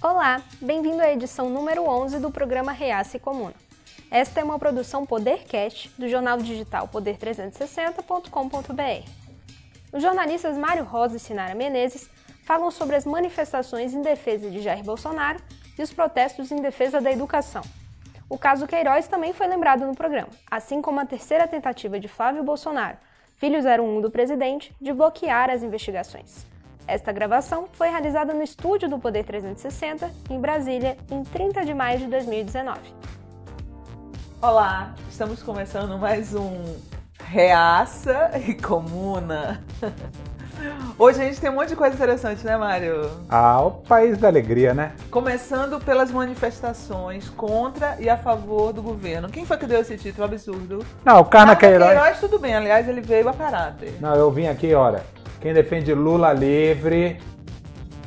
Olá, bem-vindo à edição número 11 do programa Reaça e Comuna. Esta é uma produção Podercast do jornal digital poder360.com.br. Os jornalistas Mário Rosa e Sinara Menezes falam sobre as manifestações em defesa de Jair Bolsonaro e os protestos em defesa da educação. O caso Queiroz também foi lembrado no programa, assim como a terceira tentativa de Flávio Bolsonaro, filho 01 do presidente, de bloquear as investigações. Esta gravação foi realizada no estúdio do Poder 360, em Brasília, em 30 de maio de 2019. Olá, estamos começando mais um Reaça e Comuna. Hoje a gente tem um monte de coisa interessante, né, Mário? Ah, o país da alegria, né? Começando pelas manifestações contra e a favor do governo. Quem foi que deu esse título absurdo? Não, o Carna Queiroz. Queiroz. tudo bem, aliás, ele veio a caráter. Não, eu vim aqui, olha. Quem defende Lula livre,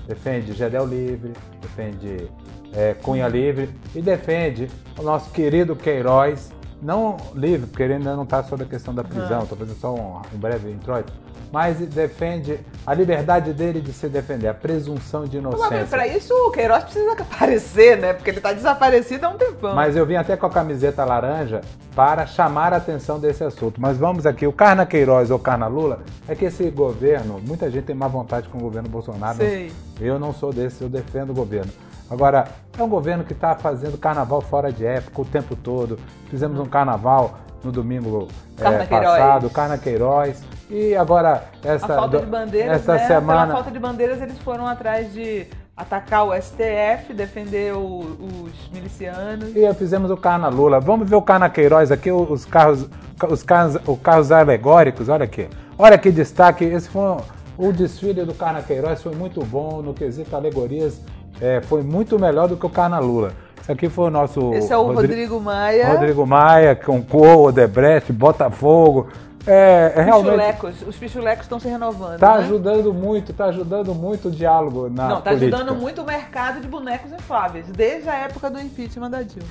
defende Gedel livre, defende é, Cunha livre e defende o nosso querido Queiroz, não livre, porque ele ainda não está sobre a questão da prisão, estou fazendo só um, um breve introito, mas defende a liberdade dele de se defender, a presunção de inocência. Para isso o Queiroz precisa aparecer, né? Porque ele está desaparecido há um tempão. Mas eu vim até com a camiseta laranja para chamar a atenção desse assunto. Mas vamos aqui, o Carna Queiroz ou Carna Lula, é que esse governo, muita gente tem má vontade com o governo Bolsonaro. Sei. Eu não sou desse, eu defendo o governo. Agora, é um governo que está fazendo carnaval fora de época o tempo todo. Fizemos um carnaval no domingo é, passado, Carna Queiroz. E agora, essa, bandeiras, essa né? semana. Pela falta de bandeiras, eles foram atrás de atacar o STF, defender o, os milicianos. E fizemos o Carna Lula. Vamos ver o Carna Queiroz aqui, os carros, os carros, os carros alegóricos, olha aqui. Olha que destaque. Esse foi o desfile do Carna Queiroz foi muito bom no quesito alegorias. É, foi muito melhor do que o Carna Lula. Esse aqui foi o nosso. Esse é o Rodrigo, Rodrigo Maia. Rodrigo Maia, com Cor, Odebrecht, Botafogo. É, é realmente. Os pichulecos estão se renovando. Está né? ajudando muito, está ajudando muito o diálogo na Não, está política. ajudando muito o mercado de bonecos infláveis, desde a época do impeachment da Dilma.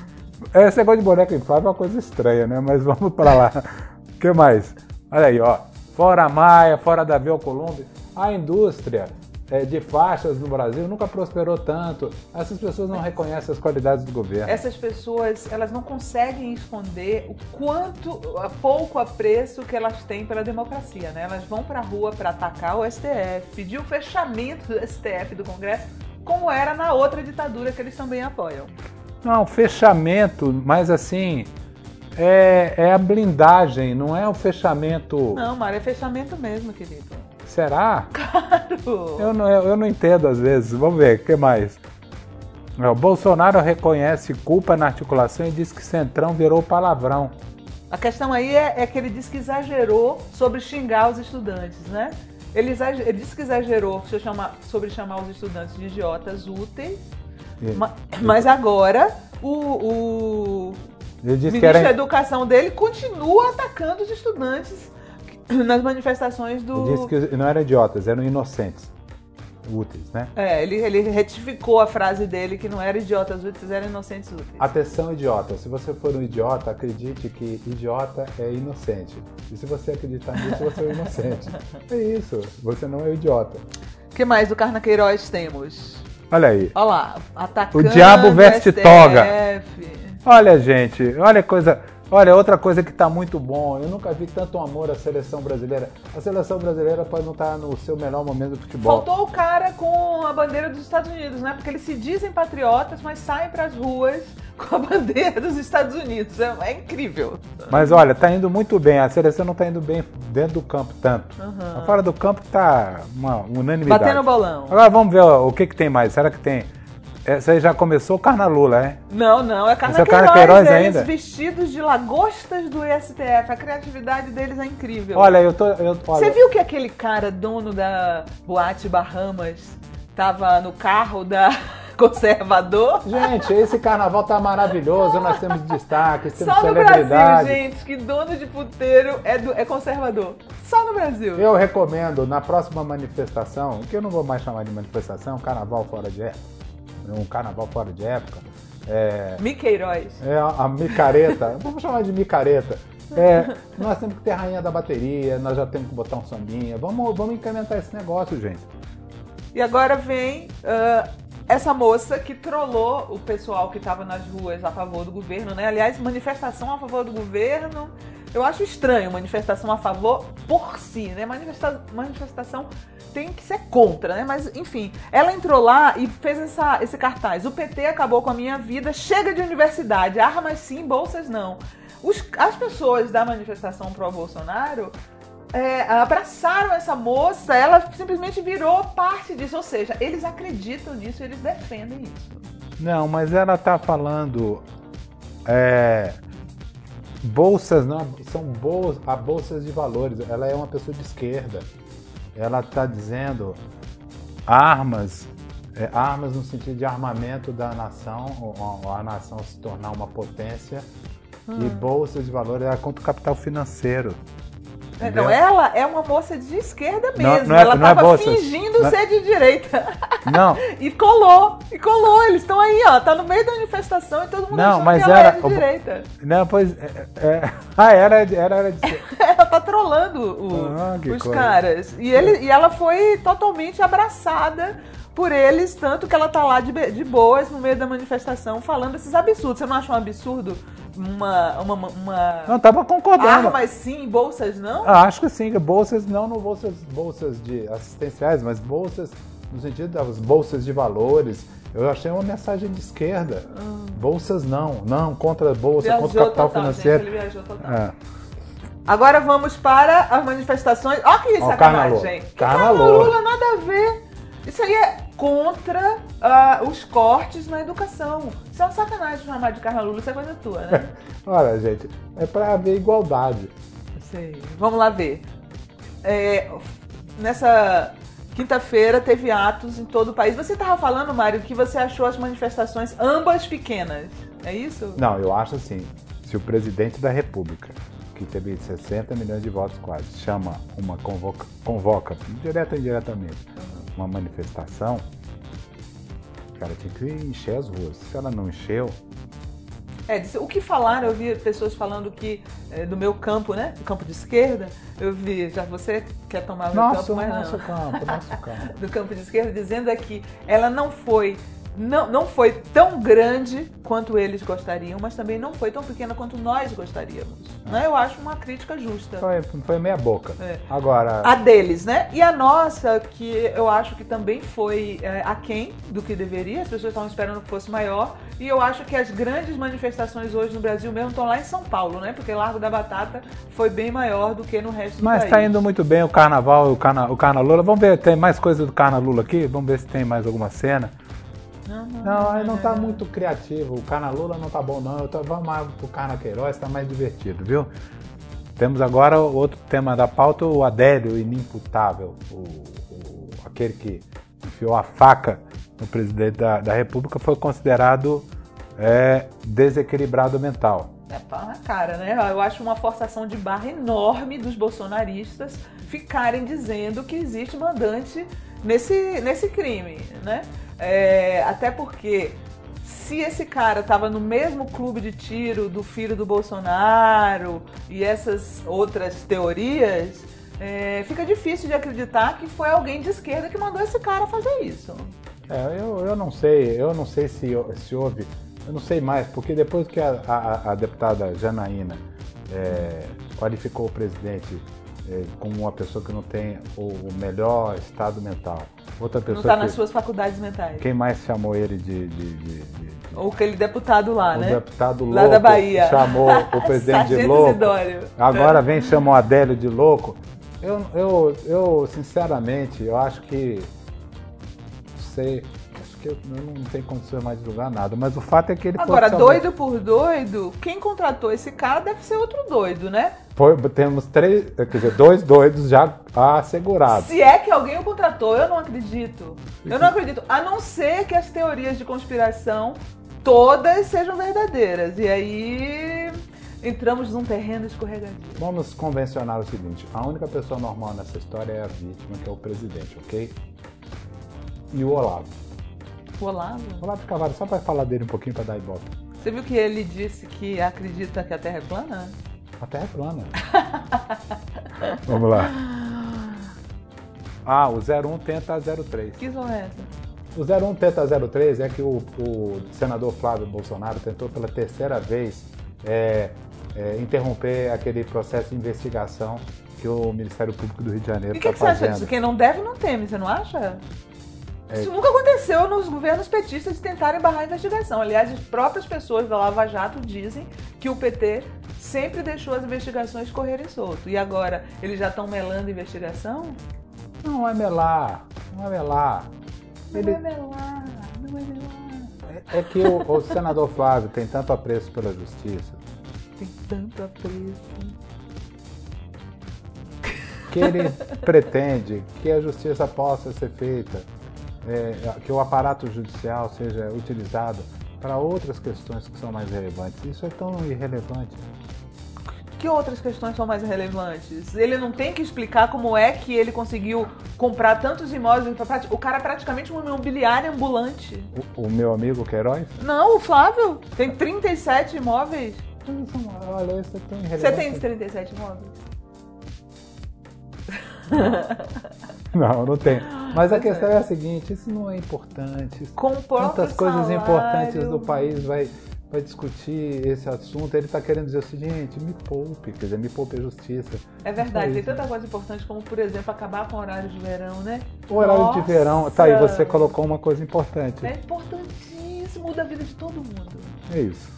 Esse negócio de boneco inflável é uma coisa estranha, né? Mas vamos para lá. O que mais? Olha aí, ó. Fora a Maia, fora Davi Alcolumbre, a indústria é, de faixas no Brasil nunca prosperou tanto. Essas pessoas não reconhecem as qualidades do governo. Essas pessoas, elas não conseguem esconder o quanto, a pouco apreço que elas têm pela democracia, né? Elas vão para a rua para atacar o STF, pedir o fechamento do STF do Congresso, como era na outra ditadura que eles também apoiam. Não, fechamento, mas assim, é, é, a blindagem, não é o fechamento. Não, Mário, é fechamento mesmo, querido. Será? Claro! Eu não, eu não entendo às vezes. Vamos ver, o que mais? O Bolsonaro reconhece culpa na articulação e diz que Centrão virou palavrão. A questão aí é, é que ele diz que exagerou sobre xingar os estudantes, né? Ele, exager, ele disse que exagerou sobre chamar, sobre chamar os estudantes de idiotas úteis, E- ma- mas agora o, o ministro era. da Educação dele continua atacando os estudantes nas manifestações do. Ele disse que não eram idiotas, eram inocentes. Úteis, né? É, ele, ele retificou a frase dele que não eram idiotas úteis, eram inocentes úteis. Atenção, idiota. Se você for um idiota, acredite que idiota é inocente. E se você acreditar nisso, você é inocente. É isso. Você não é idiota. O que mais do Carna Queiroz temos? Olha aí. Olha lá, atacando O diabo veste STF. toga. Olha, gente. Olha coisa. Olha, outra coisa que está muito bom, eu nunca vi tanto amor à seleção brasileira. A seleção brasileira pode não estar no seu melhor momento do futebol. Faltou o cara com a bandeira dos Estados Unidos, né? Porque eles se dizem patriotas, mas saem pras ruas com a bandeira dos Estados Unidos. É, é incrível. Mas olha, tá indo muito bem. A seleção não tá indo bem dentro do campo tanto. Mas Fora do campo tá uma unanimidade. Batendo bolão. Agora vamos ver ó, o que, que tem mais. Será que tem? Essa aí já começou o Carnalula, é? Não, não, é Carna é o Queiroz, Carna Queiroz eles ainda? vestidos de lagostas do STF. A criatividade deles é incrível. Olha, eu tô. Eu, olha, Você viu que aquele cara, dono da Boate Bahamas, tava no carro da Conservador? Gente, esse carnaval tá maravilhoso. Nós temos destaques, temos Só no Brasil, gente, que dono de puteiro é, do- é conservador. Só no Brasil. Eu recomendo na próxima manifestação, que eu não vou mais chamar de manifestação, carnaval fora de época. Um carnaval fora de época. É, Miqueiroz. É a, a micareta, vamos chamar de micareta. É, nós temos que ter a rainha da bateria, nós já temos que botar um sambinha. Vamos, vamos incrementar esse negócio, gente. E agora vem ah, essa moça que trollou o pessoal que estava nas ruas a favor do governo, né? Aliás, manifestação a favor do governo. Eu acho estranho manifestação a favor por si, né? Manifesta manifestação tem que ser contra, né? Mas, enfim, ela entrou lá e fez essa, esse cartaz. O PT acabou com a minha vida, chega de universidade, armas sim, bolsas não. Os, as pessoas da manifestação pró-Bolsonaro é, abraçaram essa moça, ela simplesmente virou parte disso. Ou seja, eles acreditam nisso, eles defendem isso. Não, mas ela tá falando. É, bolsas, não, são boas, a bolsas de valores. Ela é uma pessoa de esquerda. Ela está dizendo armas, é, armas no sentido de armamento da nação, ou, ou a nação se tornar uma potência, hum. e bolsas de valores é contra o capital financeiro. Então, ela é uma moça de esquerda mesmo. Não, não é, ela estava é fingindo é- ser de direita. Não. e colou, e colou. Eles estão aí, ó. Tá no meio da manifestação e todo mundo não, mas que ela era, é de direita. Não, pois. É, é... Ah, era, era, era de... tá trolando o, ah, os coisa. caras. E, ele, e ela foi totalmente abraçada por eles, tanto que ela tá lá de, de boas no meio da manifestação falando esses absurdos. Você não acha um absurdo uma, uma, uma... Não, tava concordando. Armas sim, bolsas não? Ah, acho que sim, bolsas não, não bolsas, bolsas de assistenciais, mas bolsas no sentido das bolsas de valores. Eu achei uma mensagem de esquerda. Hum. Bolsas não, não, contra a bolsa, viajou contra o capital total, financeiro. Gente, ele viajou total. É. Agora vamos para as manifestações. Olha que sacanagem. Carna Lula, nada a ver. Isso aí é contra uh, os cortes na educação. Isso é uma sacanagem chamar de Carna Lula, isso é coisa tua, né? Olha, gente, é para haver igualdade. Sei. Vamos lá ver. É, nessa quinta-feira teve atos em todo o país. Você estava falando, Mário, que você achou as manifestações ambas pequenas. É isso? Não, eu acho assim. Se o presidente da República, que teve 60 milhões de votos quase, chama uma convoca, convoca direta ou indiretamente, uma manifestação, cara, tinha que encher as ruas. Se ela não encheu. É, o que falaram, eu vi pessoas falando que é, do meu campo, né? Do campo de esquerda, eu vi, já você quer tomar meu nosso, campo, mas nosso não. Campo, nosso campo. do campo de esquerda, dizendo é que ela não foi não, não foi tão grande quanto eles gostariam, mas também não foi tão pequena quanto nós gostaríamos. Né? Eu acho uma crítica justa. Foi, foi meia boca. É. Agora. A deles, né? E a nossa, que eu acho que também foi é, aquém do que deveria, as pessoas estavam esperando que fosse maior. E eu acho que as grandes manifestações hoje no Brasil mesmo estão lá em São Paulo, né? Porque Largo da Batata foi bem maior do que no resto do mas país. Mas está indo muito bem o carnaval, o carna, o carna Lula. Vamos ver, tem mais coisa do Carna Lula aqui? Vamos ver se tem mais alguma cena. Não, não, não, não, não tá muito criativo. O Carna Lula não tá bom, não. Eu tô, vamos mais pro Carna Queiroz, tá mais divertido, viu? Temos agora outro tema da pauta, o Adélio inimputável, o, o, aquele que enfiou a faca no presidente da, da República, foi considerado é, desequilibrado mental. É pau na cara, né? Eu acho uma forçação de barra enorme dos bolsonaristas ficarem dizendo que existe mandante nesse, nesse crime, né? É, até porque se esse cara estava no mesmo clube de tiro do filho do Bolsonaro e essas outras teorias, é, fica difícil de acreditar que foi alguém de esquerda que mandou esse cara fazer isso. É, eu, eu não sei, eu não sei se, se houve, eu não sei mais, porque depois que a, a, a deputada Janaína é, qualificou o presidente é, como uma pessoa que não tem o, melhor estado mental, Outra pessoa. Não está nas suas faculdades mentais. Quem mais chamou ele de. de, de, de Ou aquele deputado lá, o né? O deputado louco. Lá da Bahia. Chamou o presidente de louco. Agora vem chamou Adélio de louco. Eu, eu, eu, sinceramente, eu acho que. Sei. Acho que eu, não tenho condições mais de julgar nada. Mas o fato é que ele Agora, doido por doido, quem contratou esse cara deve ser outro doido, né? Foi, temos três, quer dizer, dois doidos já assegurados. Se é que alguém o contratou, eu não acredito. Eu não acredito. A não ser que as teorias de conspiração todas sejam verdadeiras. E aí entramos num terreno escorregadio. Vamos convencionar o seguinte: a única pessoa normal nessa história é a vítima, que é o presidente, ok? E o Olavo. O Olavo? Olavo Carvalho, só para falar dele um pouquinho para dar ibope. Você viu que ele disse que acredita que a Terra é plana? A Terra é plana. Vamos lá. Ah, o 01 tenta a 03. Que zona é essa? O 01 Peta 03 é que o, o senador Flávio Bolsonaro tentou pela terceira vez é, é, interromper aquele processo de investigação que o Ministério Público do Rio de Janeiro E o que, está que você acha fazendo. disso? Quem não deve, não teme, você não acha? É. Isso nunca aconteceu nos governos petistas de tentarem barrar a investigação. Aliás, as próprias pessoas da Lava Jato dizem que o PT sempre deixou as investigações correrem solto. E agora, eles já estão melando a investigação? Não é melar, não é melar. Ele- Não é melar, não é melar. É que o, o senador Flávio tem tanto apreço pela justiça Tem tanto apreço. que ele pretende que a justiça possa ser feita, é, que o aparato judicial seja utilizado para outras questões que são mais relevantes. Isso é tão irrelevante. Que outras questões são mais relevantes? Ele não tem que explicar como é que ele conseguiu comprar tantos imóveis. O cara é praticamente um imobiliário ambulante. O, o meu amigo Queiroz, Não, o Flávio tem 37 imóveis. olha, isso é tão irrelevante. Você tem 37 imóveis? Não, não tem. Mas a Pois questão é. é. a seguinte, isso não é importante. Com Quantas coisas salário. importantes do país vai, vai discutir esse assunto? Ele está querendo dizer o seguinte, me poupe, quer dizer, me poupe a justiça. É verdade, tem tanta coisa importante como, por exemplo, acabar com o horário de verão, né? O horário de Nossa! verão, tá aí, você colocou uma coisa importante. É importantíssimo, muda a vida de todo mundo. É isso.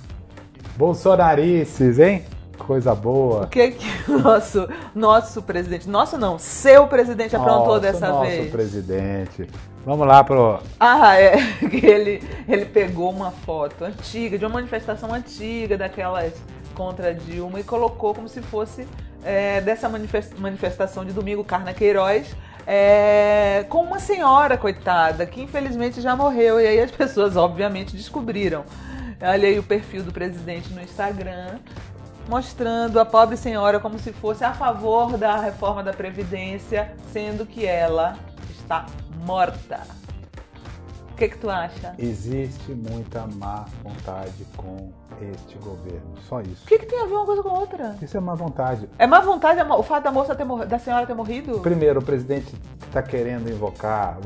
Bolsonarices, hein? Coisa boa. O que que o nosso, nosso presidente, nosso não, seu presidente aprontou Nossa, dessa nosso vez? presidente. Vamos lá pro. Ah, é. Ele, ele pegou uma foto antiga, de uma manifestação antiga, daquelas contra Dilma, e colocou como se fosse é, dessa manifes- manifestação de domingo, Carna Queiroz, é, com uma senhora, coitada, que infelizmente já morreu. E aí as pessoas, obviamente, descobriram. Olha aí o perfil do presidente no Instagram, mostrando a pobre senhora como se fosse a favor da reforma da Previdência, sendo que ela está morta. O que, que tu acha? Existe muita má vontade com este governo. Só isso. O que, que tem a ver uma coisa com a outra? Isso é má vontade. É má vontade mo- o fato da moça ter morrido, da senhora ter morrido? Primeiro, o presidente está querendo invocar.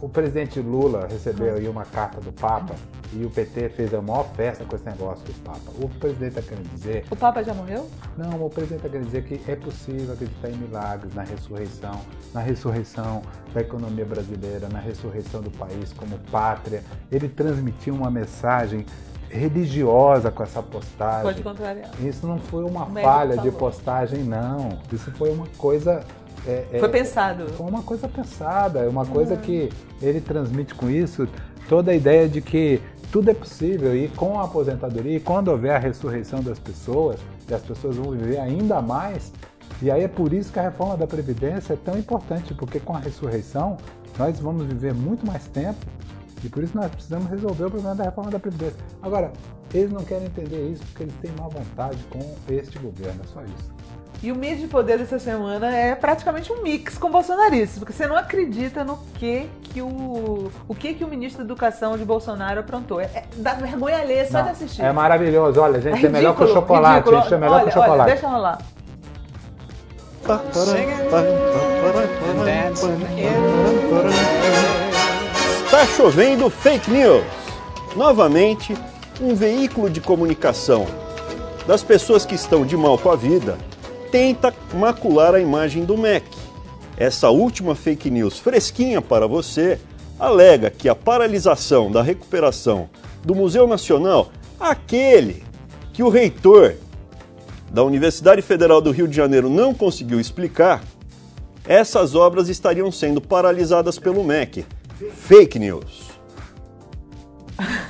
O presidente Lula recebeu aí uma carta do Papa e o PT fez a maior festa com esse negócio do Papa. O presidente está querendo dizer. O Papa já morreu? Não, o presidente está querendo dizer que é possível acreditar em milagres, na ressurreição, na ressurreição da economia brasileira, na ressurreição do país como pátria. Ele transmitiu uma mensagem religiosa com essa postagem. Pode contrariar. Isso não foi uma falha de postagem, não. Isso foi uma coisa. É, é, Foi pensado. Foi uma coisa pensada, é uma coisa que ele transmite com isso toda a ideia de que tudo é possível e com a aposentadoria, e quando houver a ressurreição das pessoas, e as pessoas vão viver ainda mais, e aí é por isso que a reforma da Previdência é tão importante, porque com a ressurreição nós vamos viver muito mais tempo e por isso nós precisamos resolver o problema da reforma da Previdência. Agora, eles não querem entender isso porque eles têm má vontade com este governo, é só isso. E o mídia de poder dessa semana é praticamente um mix com bolsonaristas, porque você não acredita no que que o o que que o ministro da Educação de Bolsonaro aprontou. É, é dá vergonha alheia só Não, de assistir. É maravilhoso, olha, gente, é, melhor que o ridículo, chocolate, ridículo. gente, é melhor olha, que o chocolate. Olha, deixa rolar. Está chovendo fake news. Novamente, um veículo de comunicação das pessoas que estão de mal com a vida tenta macular a imagem do MEC. Essa última fake news fresquinha para você alega que a paralisação da recuperação do Museu Nacional, aquele que o reitor da Universidade Federal do Rio de Janeiro não conseguiu explicar, essas obras estariam sendo paralisadas pelo MEC. Fake news.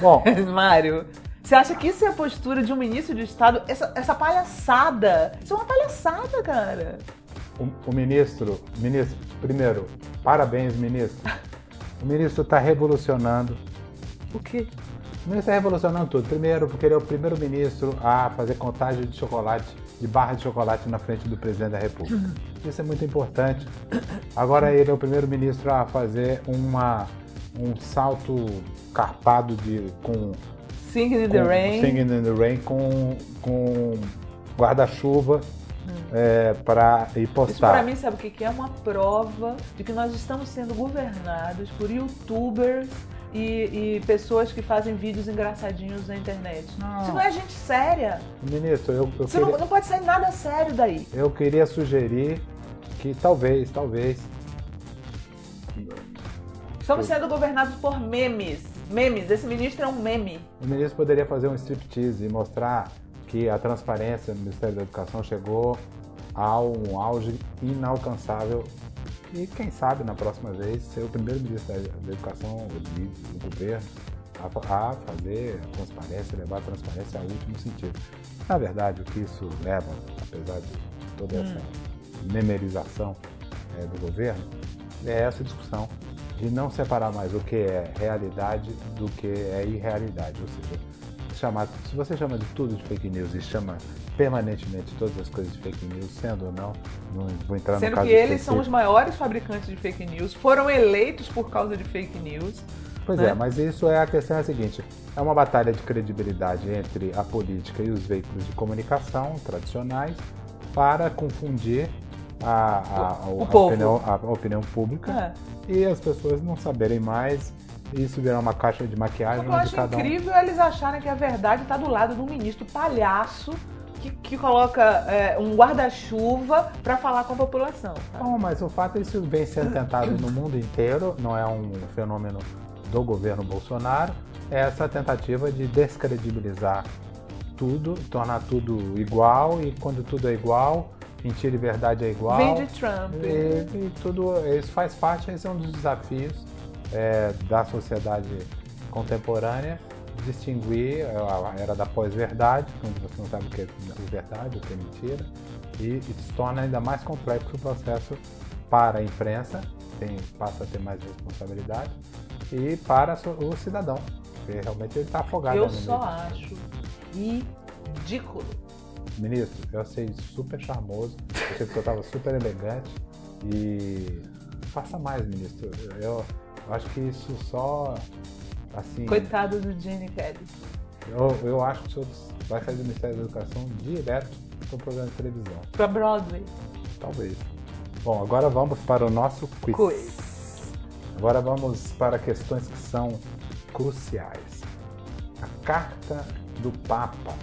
Bom, Mário, você acha que isso é a postura de um ministro de Estado? Essa, essa palhaçada. Isso é uma palhaçada, cara. o, o ministro, ministro, primeiro, parabéns, ministro. O ministro está revolucionando. O quê? O ministro está revolucionando tudo. Primeiro, porque ele é o primeiro ministro a fazer contagem de chocolate, de barra de chocolate na frente do presidente da República. Isso é muito importante. Agora ele é o primeiro ministro a fazer uma, um salto carpado de, com Singing in the com- Rain. Singing in the Rain com, com guarda-chuva é, para ir Isso pra postar. mim, sabe o que é? Uma prova de que nós estamos sendo governados por youtubers e, e pessoas que fazem vídeos engraçadinhos na internet. Não. Isso não é gente séria. Ministro, eu, eu, Isso não, queria, não pode sair nada sério daí. eu queria sugerir que talvez, talvez, Estamos sendo governados por memes. Memes. Esse ministro é um meme. o ministro poderia fazer um striptease e mostrar que a transparência no Ministério da Educação chegou a um auge inalcançável e quem sabe na próxima vez ser o primeiro ministro da Educação do governo a, fa- a fazer a transparência, levar a transparência ao último sentido. Na verdade, o que isso leva, apesar de toda essa memorização eh, do governo, é essa discussão de não separar mais o que é realidade do que é irrealidade. Ou seja, chamar, se você chama de tudo de fake news e chama permanentemente todas as coisas de fake news, sendo ou não, não vou entrar no Sendo caso que eles são os maiores fabricantes de fake news, foram eleitos por causa de fake news. Pois né? é, mas isso é a questão é a seguinte: é uma batalha de credibilidade entre a política e os veículos de comunicação tradicionais para confundir a, a- O a povo. opinião, a opinião pública É. e as pessoas não saberem mais e isso virar uma caixa de maquiagem eu acho cada um. incrível é eles acharem que a verdade está do lado de um ministro palhaço que, que coloca é, um guarda-chuva para falar com a população. tá? Não, mas o fato é que isso vem sendo tentado no mundo inteiro, não é um fenômeno do governo Bolsonaro, é essa tentativa de descredibilizar tudo, tornar tudo igual e quando tudo é igual, mentira e verdade é igual. Vem de Trump. E, e tudo isso faz parte, esse é um dos desafios é, da sociedade contemporânea, distinguir a era da pós-verdade, quando você não sabe o que é verdade, o que é mentira, e, e se torna ainda mais complexo o processo para a imprensa, tem, passa a ter mais responsabilidade, e para o cidadão, porque realmente ele está afogado. Eu só acho ridículo. Ministro, eu achei super charmoso, achei que eu estava super elegante e faça mais, ministro. Eu, eu acho que isso só, assim, Coitado do Gene Kelly. eu, eu acho que o senhor vai sair do Ministério da Educação direto para o programa de televisão, Pra Broadway. talvez. Bom, agora vamos para o nosso quiz. Quiz. Agora vamos para questões que são cruciais. A carta do Papa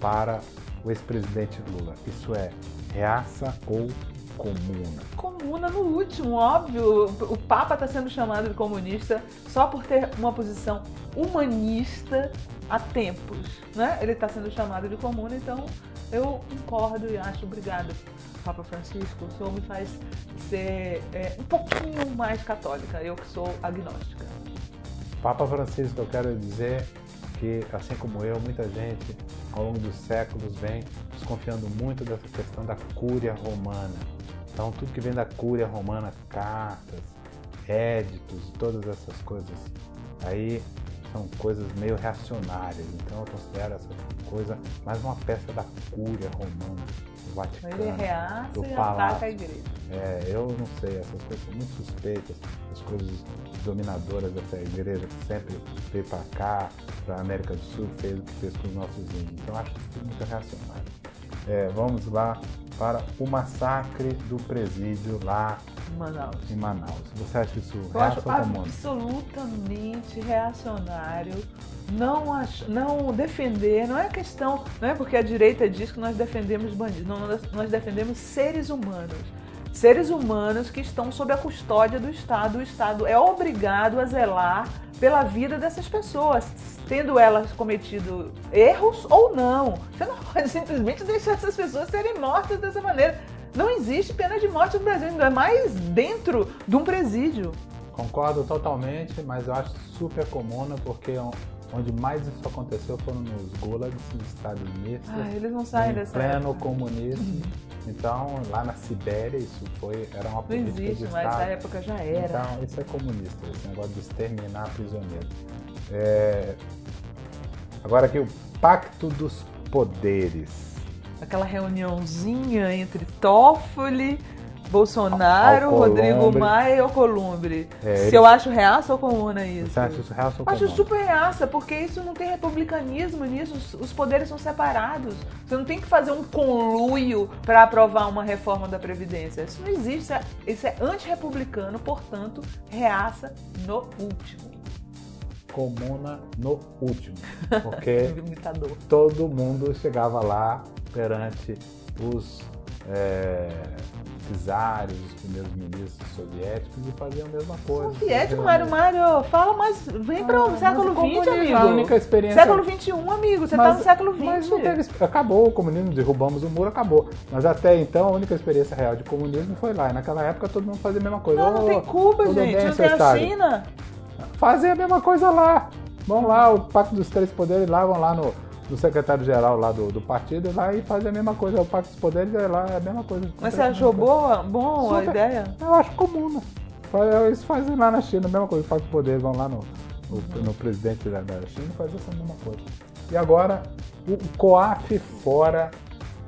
para o ex-presidente Lula. Isso é reaça ou comuna? Comuna no último, óbvio. O Papa está sendo chamado de comunista só por ter uma posição humanista há tempos. Né? Ele está sendo chamado de comuna, então eu concordo e acho obrigado, Papa Francisco. O senhor me faz ser é, um pouquinho mais católica, eu que sou agnóstica. Papa Francisco, eu quero dizer que, assim como eu, muita gente ao longo dos séculos vem desconfiando muito dessa questão da cúria romana. Então, tudo que vem da cúria romana, cartas, éditos todas essas coisas aí são coisas meio reacionárias. Então, eu considero essa coisa mais uma peça da cúria romana Vaticano. Ele reaça do e palácio. ataca a igreja. É, eu não sei, essas coisas são muito suspeitas, as coisas dominadoras dessa igreja que sempre veio para cá, para a América do Sul, fez o que fez com os nossos índios. Então acho isso tudo muito reacionário. É, vamos lá para o massacre do presídio lá Manaus. em Manaus. Você acha isso Eu acho comum? absolutamente reacionário não, ach- não defender, não é questão, não é porque a direita diz que nós defendemos bandidos, não, nós defendemos seres humanos. Seres humanos que estão sob a custódia do Estado. O Estado é obrigado a zelar pela vida dessas pessoas, tendo elas cometido erros ou não. Você não pode simplesmente deixar essas pessoas serem mortas dessa maneira. Não existe pena de morte no Brasil, ainda mais dentro de um presídio. Concordo totalmente, mas eu acho super comum porque onde mais isso aconteceu foram nos gulags stalinistas. Ah, eles não saem em dessa pleno comunismo. Então, lá na Sibéria, isso foi, era uma Não política existe, de mas essa época já era. Então, isso é comunista, esse negócio de exterminar prisioneiro. É, Agora aqui, o Pacto dos Poderes. Aquela reuniãozinha entre Toffoli, Bolsonaro, Alcolumbre. Rodrigo Maia e Alcolumbre. É, Se ele- eu acho reaça ou comuna isso? Você acha isso real ou Acho comum? super reaça, porque isso não tem republicanismo nisso, os- os poderes são separados. Você não tem que fazer um conluio para aprovar uma reforma da Previdência. Isso não existe, isso é, isso é antirrepublicano, portanto, reaça no último. Comuna no último. Porque todo mundo chegava lá perante os é, czares, os primeiros ministros soviéticos e faziam a mesma coisa. Soviético, Mário Mário, fala mais. Vem para Ah, o século XX, amigo. A única experiência. Século XXI, amigo. Você tá Mas- no século XX. Mas não teve, acabou o comunismo, derrubamos o muro, acabou. Mas até então a única experiência real de comunismo foi lá. E naquela época todo mundo fazia a mesma coisa. Não, não Ô, tem Cuba, gente. bem, não tem a? China. Fazem a mesma coisa lá. Vão lá, o Pacto dos Três Poderes lá, vão lá no, no secretário-geral lá do, do partido lá e fazem a mesma coisa. O Pacto dos Poderes é lá, é a mesma coisa. Mas você achou boa, bom a Super. ideia? Eu acho comum, né? Fa- Eles fazem lá na China a mesma coisa. O Pacto dos Poderes vão lá no, no, no presidente da, da China e faz essa mesma coisa. E agora, o COAF fora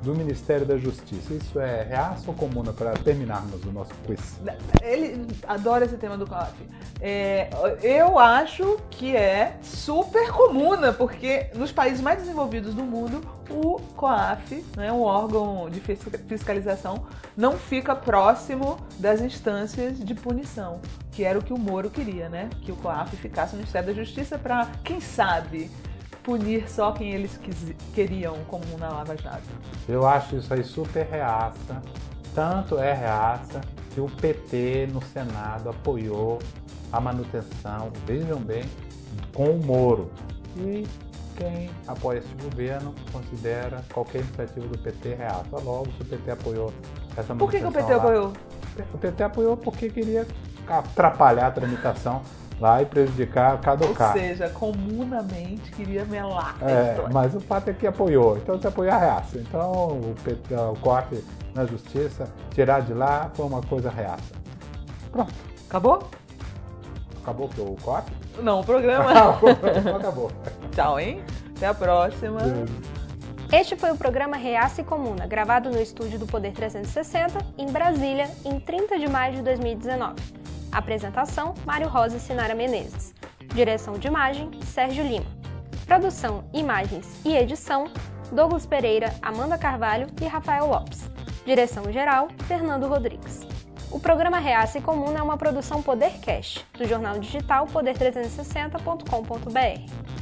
do Ministério da Justiça. Isso é reaça ou comuna para terminarmos o nosso quiz? Ele adora esse tema do COAF. É, eu acho que é super comuna, porque nos países mais desenvolvidos do mundo, o COAF, né, um órgão de fis- fiscalização, não fica próximo das instâncias de punição, que era o que o Moro queria, né? Que o COAF ficasse no Ministério da Justiça para, quem sabe, punir só quem eles queriam, como na Lava Jato. Eu acho isso aí super reaça. Tanto é reaça que o PT no Senado apoiou a manutenção, vejam bem, com o Moro. E quem apoia esse governo considera qualquer iniciativa do PT reaça. Logo, se o PT apoiou essa Por que, que o manutenção PT lá- apoiou? O PT apoiou porque queria atrapalhar a tramitação lá e prejudicar, Ou caducar. seja, comunamente queria melar É, mas o fato é que apoiou. Então se apoiou a reaça. Então o, o COAF na justiça, tirar de lá foi uma coisa reaça. Pronto. Acabou? Acabou que o COAF? Não, o programa. Acabou. Tchau, hein? Até a próxima. Este foi o programa Reaça e Comuna, gravado no estúdio do Poder 360, em Brasília, em 30 de maio de 2019. Apresentação: Mário Rosa e Sinara Menezes. Direção de imagem: Sérgio Lima. Produção, imagens e edição: Douglas Pereira, Amanda Carvalho e Rafael Lopes. Direção geral: Fernando Rodrigues. O programa Reaça e Comuna é uma produção Podercast, do jornal digital poder360.com.br.